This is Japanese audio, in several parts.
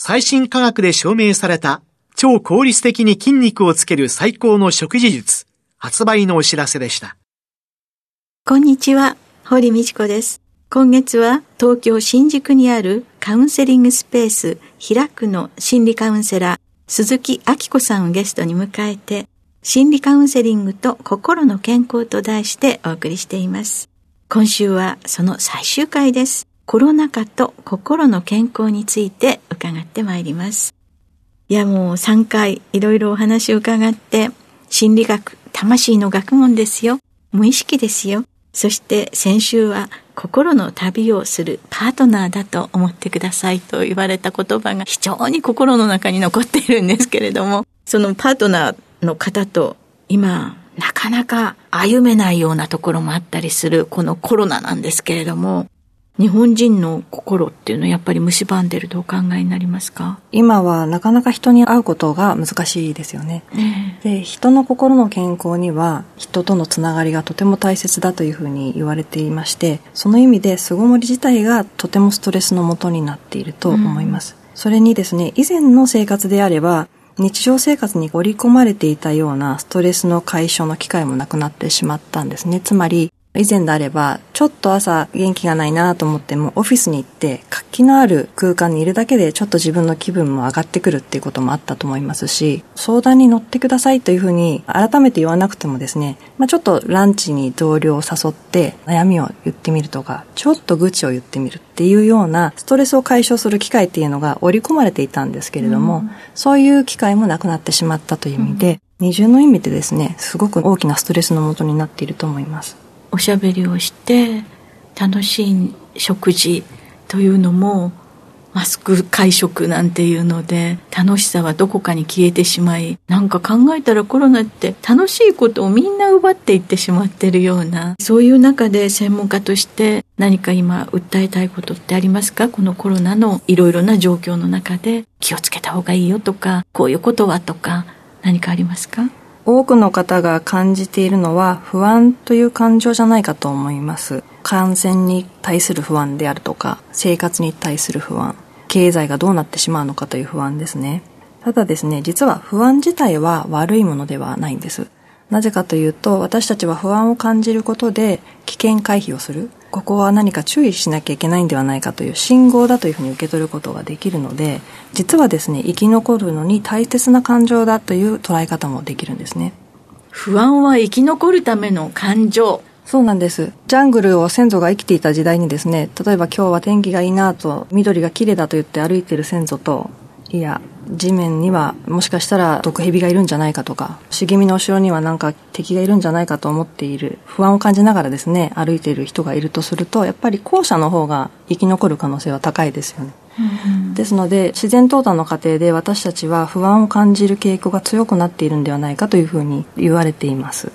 最新科学で証明された超効率的に筋肉をつける最高の食事術、発売のお知らせでした。こんにちは、堀道子です。今月は東京新宿にあるカウンセリングスペース開くの心理カウンセラー鈴木明子さんをゲストに迎えて心理カウンセリングと心の健康と題してお送りしています。今週はその最終回です。コロナ禍と心の健康について伺ってまいります。いやもう3回いろいろお話を伺って心理学、魂の学問ですよ。無意識ですよ。そして先週は心の旅をするパートナーだと思ってくださいと言われた言葉が非常に心の中に残っているんですけれども、そのパートナーの方と今なかなか歩めないようなところもあったりするこのコロナなんですけれども、日本人の心っていうのはやっぱり蝕んでるとお考えになりますか？今はなかなか人に会うことが難しいですよね。ねで人の心の健康には人とのつながりがとても大切だというふうに言われていましてその意味で巣ごもり自体がとてもストレスのもとになっていると思います。うん、それにですね以前の生活であれば日常生活に織り込まれていたようなストレスの解消の機会もなくなってしまったんですね。つまり、以前であれば、ちょっと朝元気がないなと思っても、オフィスに行って活気のある空間にいるだけでちょっと自分の気分も上がってくるっていうこともあったと思いますし、相談に乗ってくださいというふうに改めて言わなくてもですね、まあ、ちょっとランチに同僚を誘って悩みを言ってみるとか、ちょっと愚痴を言ってみるっていうようなストレスを解消する機会っていうのが織り込まれていたんですけれども、うん、そういう機会もなくなってしまったという意味で、うん二重の意味でですね、すごく大きなストレスのもとになっていると思います。おしゃべりをして楽しい食事というのもマスク会食なんていうので楽しさはどこかに消えてしまいなんか考えたらコロナって楽しいことをみんな奪っていってしまってるようなそういう中で専門家として何か今訴えたいことってありますか？このコロナのいろいろな状況の中で気をつけた方がいいよとかこういうことはとか何かありますか？多くの方が感じているのは不安という感情じゃないかと思います。感染に対する不安であるとか、生活に対する不安、経済がどうなってしまうのかという不安ですね。ただですね、実は不安自体は悪いものではないんです。なぜかというと、私たちは不安を感じることで危険回避をする。ここは何か注意しなきゃいけないんではないかという信号だというふうに受け取ることができるので、実はですね、生き残るのに大切な感情だという捉え方もできるんですね。不安は生き残るための感情。そうなんです。ジャングルを先祖が生きていた時代にですね、例えば今日は天気がいいなと、緑が綺麗だと言って歩いている先祖と、いや、地面にはもしかしたら毒蛇がいるんじゃないかとか、茂みの後ろにはなんか敵がいるんじゃないかと思っている、不安を感じながらですね、歩いている人がいるとすると、やっぱり後者の方が生き残る可能性は高いですよね。ですので自然淘汰の過程で私たちは不安を感じる傾向が強くなっているんではないかというふうに言われています。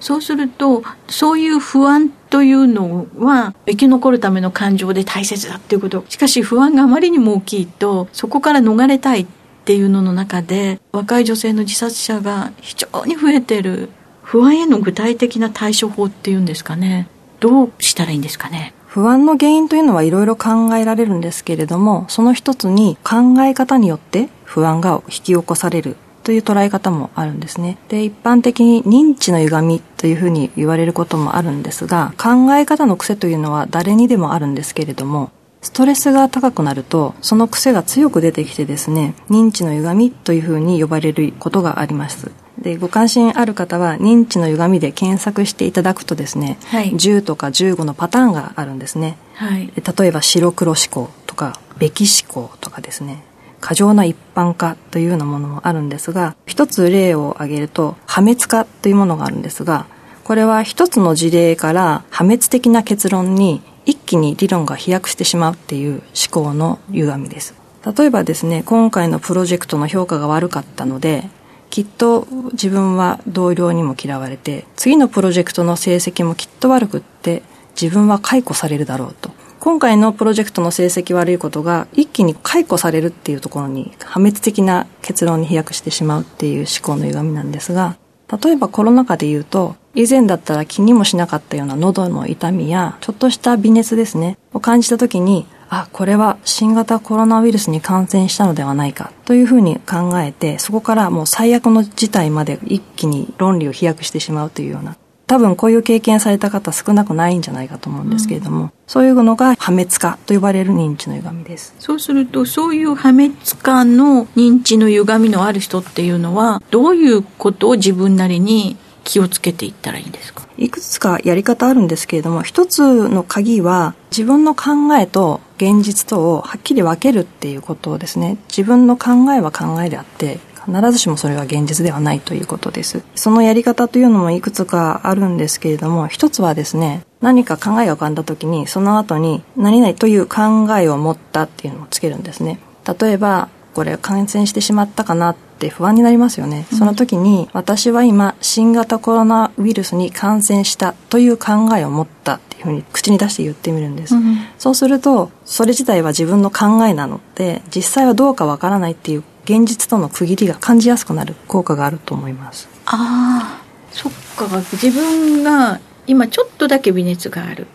そうするとそういう不安というのは生き残るための感情で大切だっていうこと。しかし不安があまりにも大きいとそこから逃れたいっていうのの中で若い女性の自殺者が非常に増えてる。不安への具体的な対処法っていうんですかね。どうしたらいいんですかね。不安の原因というのはいろいろ考えられるんですけれどもその一つに考え方によって不安が引き起こされる。という捉え方もあるんですね。で、一般的に認知の歪みというふうに言われることもあるんですが、考え方の癖というのは誰にでもあるんですけれども、ストレスが高くなると、その癖が強く出てきてですね、認知の歪みというふうに呼ばれることがあります。で、ご関心ある方は認知の歪みで検索していただくとですね、はい、10とか15のパターンがあるんですね。はい、例えば白黒思考とか、べき思考とかですね、過剰な一般化というようなものもあるんですが、一つ例を挙げると、破滅化というものがあるんですが、これは一つの事例から破滅的な結論に一気に理論が飛躍してしまうっていう思考の歪みです。例えばですね、今回のプロジェクトの評価が悪かったので、きっと自分は同僚にも嫌われて、次のプロジェクトの成績もきっと悪くって、自分は解雇されるだろうと。今回のプロジェクトの成績悪いことが一気に解雇されるっていうところに破滅的な結論に飛躍してしまうっていう思考の歪みなんですが、例えばコロナ禍で言うと、以前だったら気にもしなかったような喉の痛みや、ちょっとした微熱ですね、を感じた時に、あ、これは新型コロナウイルスに感染したのではないかというふうに考えて、そこからもう最悪の事態まで一気に論理を飛躍してしまうというような、多分こういう経験された方少なくないんじゃないかと思うんですけれども、うん、そういうのが破滅化と呼ばれる認知の歪みです。そうすると、そういう破滅化の認知の歪みのある人っていうのは、どういうことを自分なりに気をつけていったらいいんですか？いくつかやり方あるんですけれども、一つの鍵は自分の考えと現実とをはっきり分けるっていうことですね。自分の考えは考えであって、必ずしもそれが現実ではないということです。そのやり方というのもいくつかあるんですけれども、一つはですね、何か考えが浮かんだ時に、その後に何々という考えを持ったっていうのをつけるんですね。例えば、これ感染してしまったかなって不安になりますよね。その時に、私は今、新型コロナウイルスに感染したという考えを持ったっていうふうに口に出して言ってみるんです。うん、そうすると、それ自体は自分の考えなので、実際はどうかわからないっていう現実との区切りが感じやすくなる効果があると思います。ああ、そっか。自分が今ちょっとだけ微熱がある。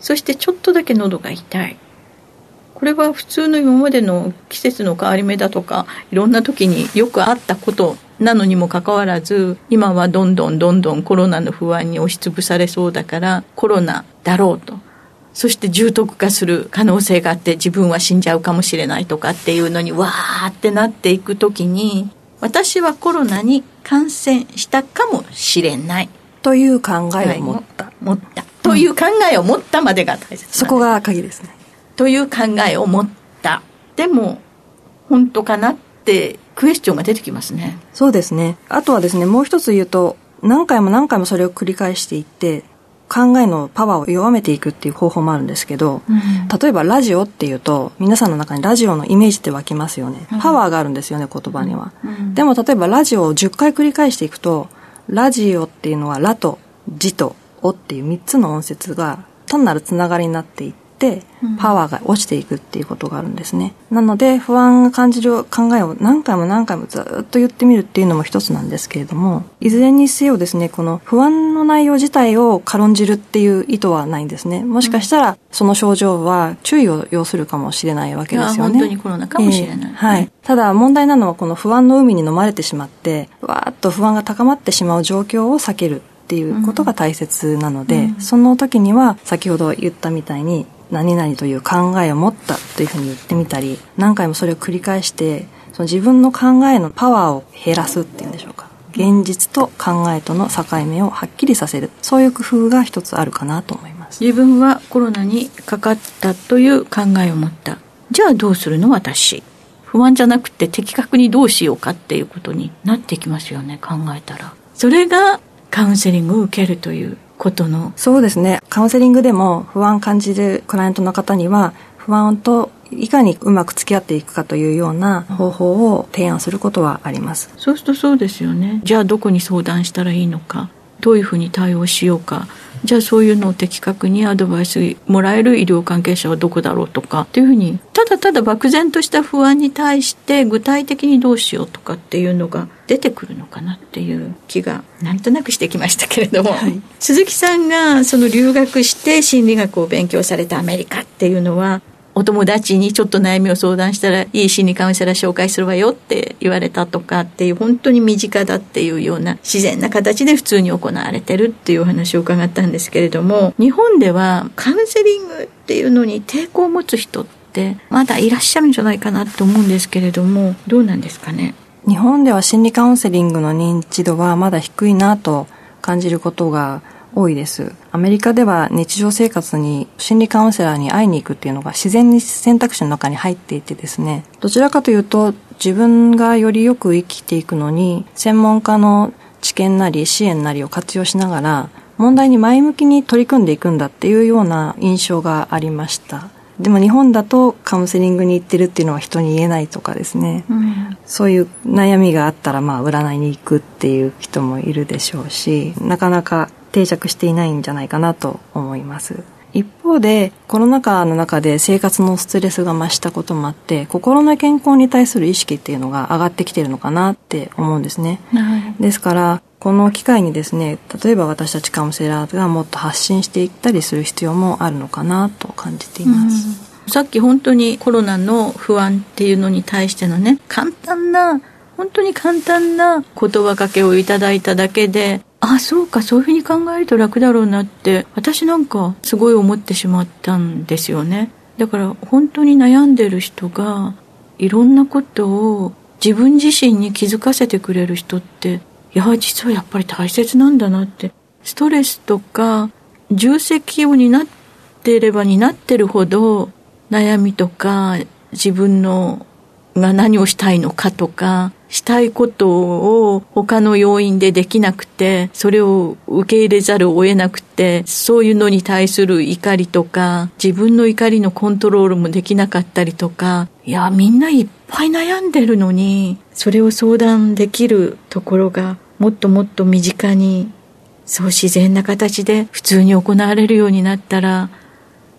そしてちょっとだけ喉が痛い。これは普通の今までの季節の変わり目だとかいろんな時によくあったことなのにもかかわらず今はどんどんどんどんコロナの不安に押しつぶされそうだからコロナだろうとそして重篤化する可能性があって自分は死んじゃうかもしれないとかっていうのにわーってなっていく時に私はコロナに感染したかもしれないという考えを持った、はい、持ったという考えを持ったまでが大切、そこが鍵ですねという考えを持った。でも、本当かなってクエスチョンが出てきますね。そうですね。あとはですね、もう一つ言うと、何回も何回もそれを繰り返していって、考えのパワーを弱めていくっていう方法もあるんですけど、うん、例えばラジオっていうと、皆さんの中にラジオのイメージって湧きますよね。パワーがあるんですよね、言葉には。うん、でも例えばラジオを10回繰り返していくと、ラジオっていうのはラとジとオっていう3つの音節が単なるつながりになっていて、ってパワーが落ちていくっていうことがあるんですね。なので不安が感じる考えを何回も何回もずっと言ってみるっていうのも一つなんですけれども、いずれにせよですね、この不安の内容自体を軽んじるっていう意図はないんですね。もしかしたらその症状は注意を要するかもしれないわけですよね。本当にコロナかもしれない。えー、はい。ただ問題なのはこの不安の海に飲まれてしまって、わーっと不安が高まってしまう状況を避けるっていうことが大切なので、うん、その時には先ほど言ったみたいに何々という考えを持ったというふうに言ってみたり、何回もそれを繰り返して、その自分の考えのパワーを減らすっていうんでしょうか。現実と考えとの境目をはっきりさせる。そういう工夫が一つあるかなと思います。自分はコロナにかかったという考えを持った。じゃあどうするの私？不安じゃなくて的確にどうしようかっていうことになってきますよね、考えたら。それがカウンセリングを受けるということの？そうですね。カウンセリングでも不安感じるクライアントの方には不安といかにうまく付き合っていくかというような方法を提案することはあります。そうするとそうですよね。じゃあどこに相談したらいいのかどういうふうに対応しようかじゃあそういうのを的確にアドバイスもらえる医療関係者はどこだろうとかっていうふうにただただ漠然とした不安に対して具体的にどうしようとかっていうのが出てくるのかなっていう気がなんとなくしてきましたけれども、はい、鈴木さんがその留学して心理学を勉強されたアメリカっていうのはお友達にちょっと悩みを相談したらいい心理カウンセラー紹介するわよって言われたとかっていう本当に身近だっていうような自然な形で普通に行われてるっていうお話を伺ったんですけれども日本ではカウンセリングっていうのに抵抗を持つ人ってってまだいらっしゃるんじゃないかなと思うんですけれどもどうなんですかね？日本では心理カウンセリングの認知度はまだ低いなと感じることが多いです。アメリカでは日常生活に心理カウンセラーに会いに行くっていうのが自然に選択肢の中に入っていてですね、どちらかというと自分がよりよく生きていくのに専門家の知見なり支援なりを活用しながら問題に前向きに取り組んでいくんだっていうような印象がありました。でも日本だとカウンセリングに行ってるっていうのは人に言えないとかですね、うん、そういう悩みがあったらまあ占いに行くっていう人もいるでしょうしなかなか定着していないんじゃないかなと思います。一方でコロナ禍の中で生活のストレスが増したこともあって心の健康に対する意識っていうのが上がってきてるのかなって思うんですね、はい、ですからこの機会にですね例えば私たちカウンセラーがもっと発信していったりする必要もあるのかなと感じています、さっき本当にコロナの不安っていうのに対してのね簡単な本当に簡単な言葉かけをいただいただけであそうかそういうふうに考えると楽だろうなって私なんかすごい思ってしまったんですよね。だから本当に悩んでる人がいろんなことを自分自身に気づかせてくれる人っていや実はやっぱり大切なんだなって。ストレスとか重責を担っていれば担ってるほど悩みとか自分のが何をしたいのかとかしたいことを他の要因でできなくて、それを受け入れざるを得なくて、そういうのに対する怒りとか、自分の怒りのコントロールもできなかったりとか、いや、みんないっぱい悩んでるのに、それを相談できるところがもっともっと身近に、そう自然な形で普通に行われるようになったら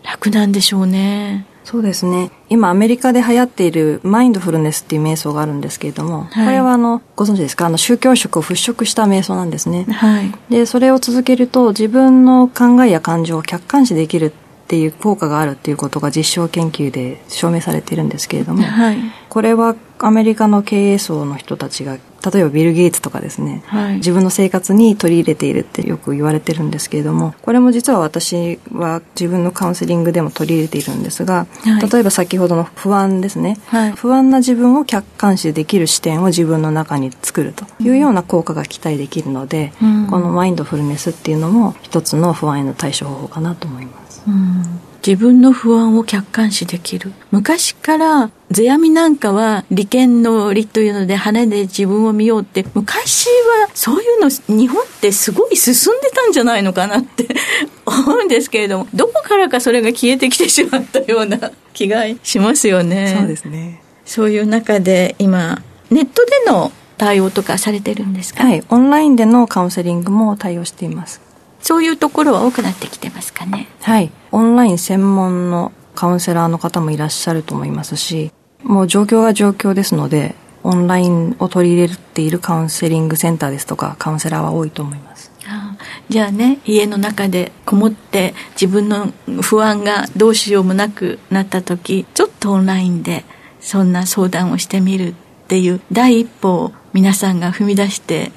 楽なんでしょうね。そうですね。今アメリカで流行っているマインドフルネスっていう瞑想があるんですけれども、はい、これはあの、ご存知ですか？あの、宗教色を払拭した瞑想なんですね。はい。で、それを続けると自分の考えや感情を客観視できるっていう効果があるっていうことが実証研究で証明されているんですけれども、はい、これはアメリカの経営層の人たちが例えばビル・ゲイツとかですね、はい、自分の生活に取り入れているってよく言われてるんですけれどもこれも実は私は自分のカウンセリングでも取り入れているんですが、はい、例えば先ほどの不安ですね、はい、不安な自分を客観視できる視点を自分の中に作るというような効果が期待できるので、うん、このマインドフルネスっていうのも一つの不安への対処方法かなと思います。うん自分の不安を客観視できる。昔から世阿弥なんかは利権の利というので羽で自分を見ようって昔はそういうの日本ってすごい進んでたんじゃないのかなって 思うんですけれどもどこからかそれが消えてきてしまったような気がしますよね。そうですね。そういう中で今ネットでの対応とかされてるんですか？はい。オンラインでのカウンセリングも対応しています。そういうところは多くなってきてますかね。はい。オンライン専門のカウンセラーの方もいらっしゃると思いますし、もう状況が状況ですので、オンラインを取り入れているカウンセリングセンターですとか、カウンセラーは多いと思います。ああじゃあね、家の中でこもって自分の不安がどうしようもなくなった時、ちょっとオンラインでそんな相談をしてみるっていう第一歩を皆さんが踏み出して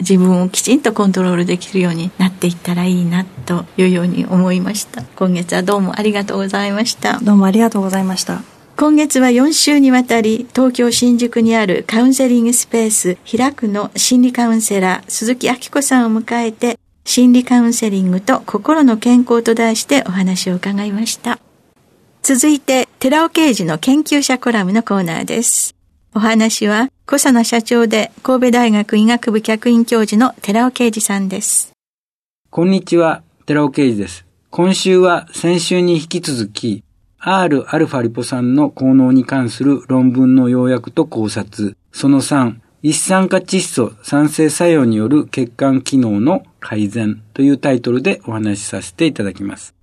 自分をきちんとコントロールできるようになっていったらいいなというように思いました。今月はどうもありがとうございました。どうもありがとうございました。今月は4週にわたり東京新宿にあるカウンセリングスペース開くの心理カウンセラー鈴木明子さんを迎えて心理カウンセリングと心の健康と題してお話を伺いました。続いて寺尾啓二の研究者コラムのコーナーですお話は小佐奈社長で神戸大学医学部客員教授の寺尾啓二さんです。こんにちは、寺尾啓二です。今週は先週に引き続き、Rα リポ酸の効能に関する論文の要約と考察、その3、一酸化窒素酸性作用による血管機能の改善というタイトルでお話しさせていただきます。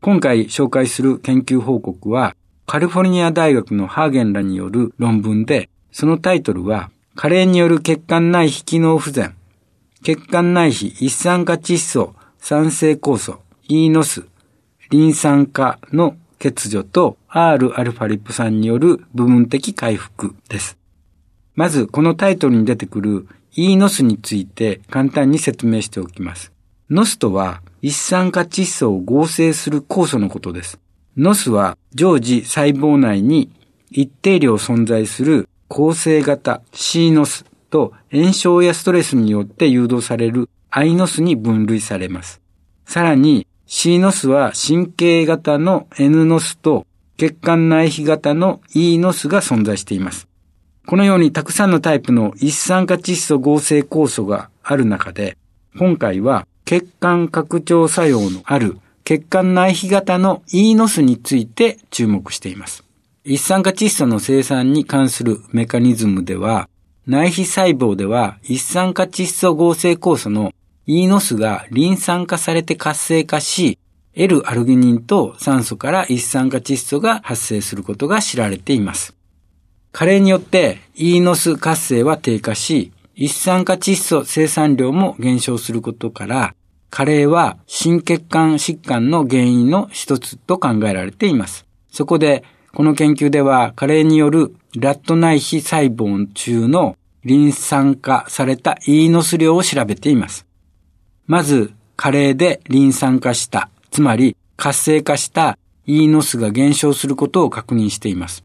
今回紹介する研究報告は、カリフォルニア大学のハーゲンらによる論文で、そのタイトルは、加齢による血管内皮機能不全、血管内皮一酸化窒素酸性酵素、イーノス、リン酸化の欠如と Rα リポ酸による部分的回復です。まず、このタイトルに出てくるイーノスについて簡単に説明しておきます。ノスとは一酸化窒素を合成する酵素のことです。ノスは常時細胞内に一定量存在する構成型 C ノスと炎症やストレスによって誘導される I ノスに分類されます。さらに C ノスは神経型の N ノスと血管内皮型の E ノスが存在しています。このようにたくさんのタイプの一酸化窒素合成酵素がある中で、今回は血管拡張作用のある血管内皮型の E ノスについて注目しています。一酸化窒素の生産に関するメカニズムでは、内皮細胞では一酸化窒素合成酵素の E ノスがリン酸化されて活性化し、L アルギニンと酸素から一酸化窒素が発生することが知られています。加齢によって E ノス活性は低下し、一酸化窒素生産量も減少することから、加齢は心血管疾患の原因の一つと考えられています。そこで、この研究では、加齢によるラット内皮細胞中のリン酸化された E ノス量を調べています。まず、加齢でリン酸化した、つまり活性化した E ノスが減少することを確認しています。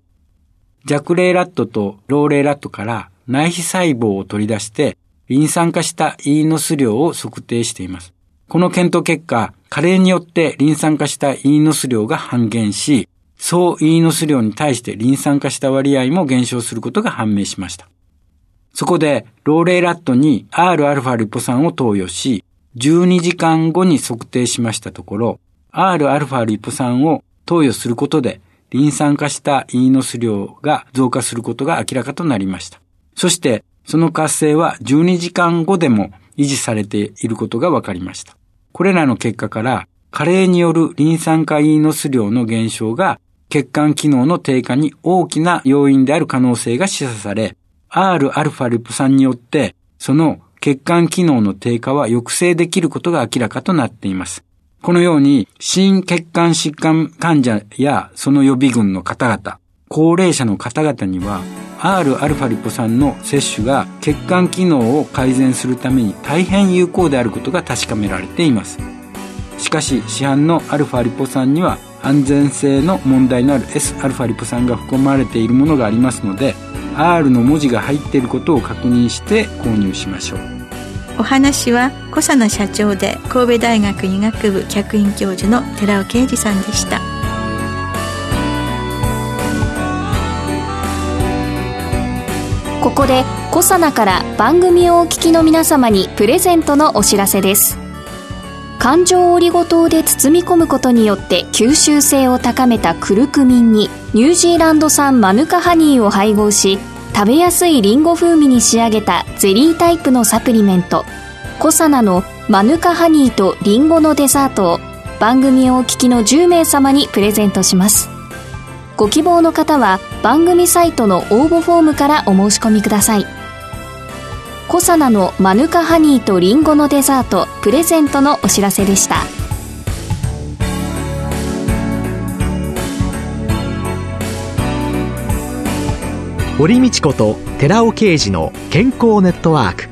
弱齢ラットと老齢ラットから内皮細胞を取り出して、リン酸化した E ノス量を測定しています。この検討結果、加齢によってリン酸化した E ノス量が半減し、総 E ノス量に対してリン酸化した割合も減少することが判明しました。そこで、老齢ラットに Rα リポ酸を投与し、12時間後に測定しましたところ、Rα リポ酸を投与することで、リン酸化したイーノス量が増加することが明らかとなりました。そして、その活性は12時間後でも維持されていることが分かりました。これらの結果から、加齢によるリン酸化イーノス量の減少が血管機能の低下に大きな要因である可能性が示唆され、Rα リポ酸によってその血管機能の低下は抑制できることが明らかとなっています。このように、心血管疾患患者やその予備軍の方々、高齢者の方々には、Rα リポ酸の摂取が血管機能を改善するために大変有効であることが確かめられています。しかし、市販の α リポ酸には安全性の問題のある Sα リポ酸が含まれているものがありますので、R の文字が入っていることを確認して購入しましょうお話は小佐野社長で神戸大学医学部客員教授の寺尾啓二さんでした ここで小佐奈から番組をお聞きの皆様にプレゼントのお知らせです。環状オリゴ糖で包み込むことによって吸収性を高めたクルクミンにニュージーランド産マヌカハニーを配合し食べやすいリンゴ風味に仕上げたゼリータイプのサプリメント。コサナのマヌカハニーとリンゴのデザートを番組をお聞きの10名様にプレゼントします。ご希望の方は番組サイトの応募フォームからお申し込みください。コサナのマヌカハニーとリンゴのデザートプレゼントのお知らせでした。堀道子と寺尾啓二の健康ネットワーク。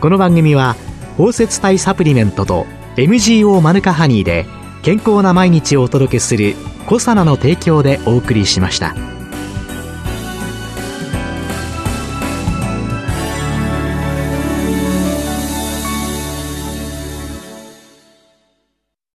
この番組は包摂体サプリメントと MGO マヌカハニーで健康な毎日をお届けするコサナの提供でお送りしました。